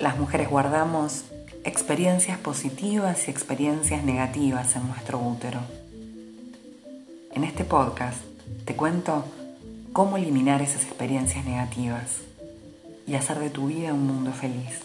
las mujeres guardamos experiencias positivas y experiencias negativas en nuestro útero. En este podcast te cuento cómo eliminar esas experiencias negativas y hacer de tu vida un mundo feliz.